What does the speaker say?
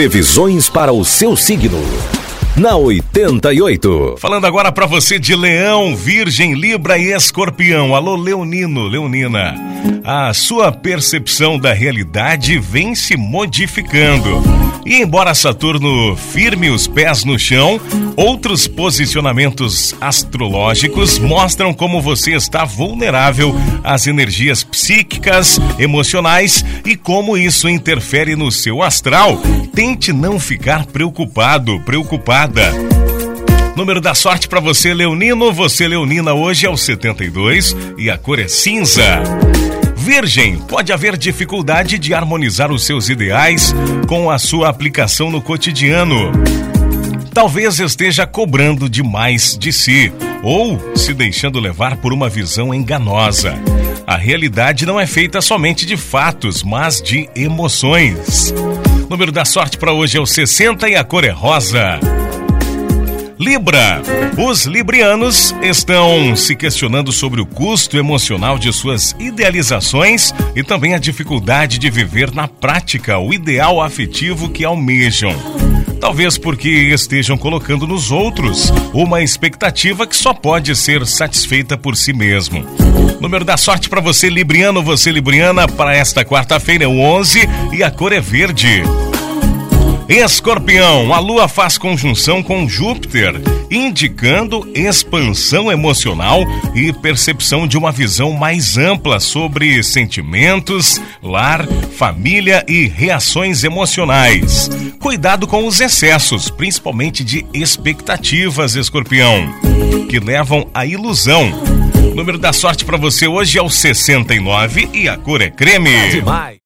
Previsões para o seu signo na 88. Falando agora para você de Leão, Virgem, Libra e Escorpião. Alô, Leonino, Leonina. A sua percepção da realidade vem se modificando. E embora Saturno firme os pés no chão, outros posicionamentos astrológicos mostram como você está vulnerável às energias psíquicas, emocionais e como isso interfere no seu astral. Tente não ficar preocupado, preocupada. Número da sorte para você, Leonino. Você, Leonina, hoje é o 72 e a cor é cinza. Virgem, pode haver dificuldade de harmonizar os seus ideais com a sua aplicação no cotidiano. Talvez esteja cobrando demais de si ou se deixando levar por uma visão enganosa. A realidade não é feita somente de fatos, mas de emoções. O número da sorte para hoje é o 60 e a cor é rosa. Libra. Os librianos estão se questionando sobre o custo emocional de suas idealizações e também a dificuldade de viver na prática o ideal afetivo que almejam. Talvez porque estejam colocando nos outros uma expectativa que só pode ser satisfeita por si mesmo. Número da sorte para você, Libriano, você, Libriana, para esta quarta-feira é o 11 e a cor é verde. Escorpião, a Lua faz conjunção com Júpiter, indicando expansão emocional e percepção de uma visão mais ampla sobre sentimentos, lar, família e reações emocionais. Cuidado com os excessos, principalmente de expectativas, Escorpião, que levam à ilusão. O número da sorte para você hoje é o 69 e a cor é creme.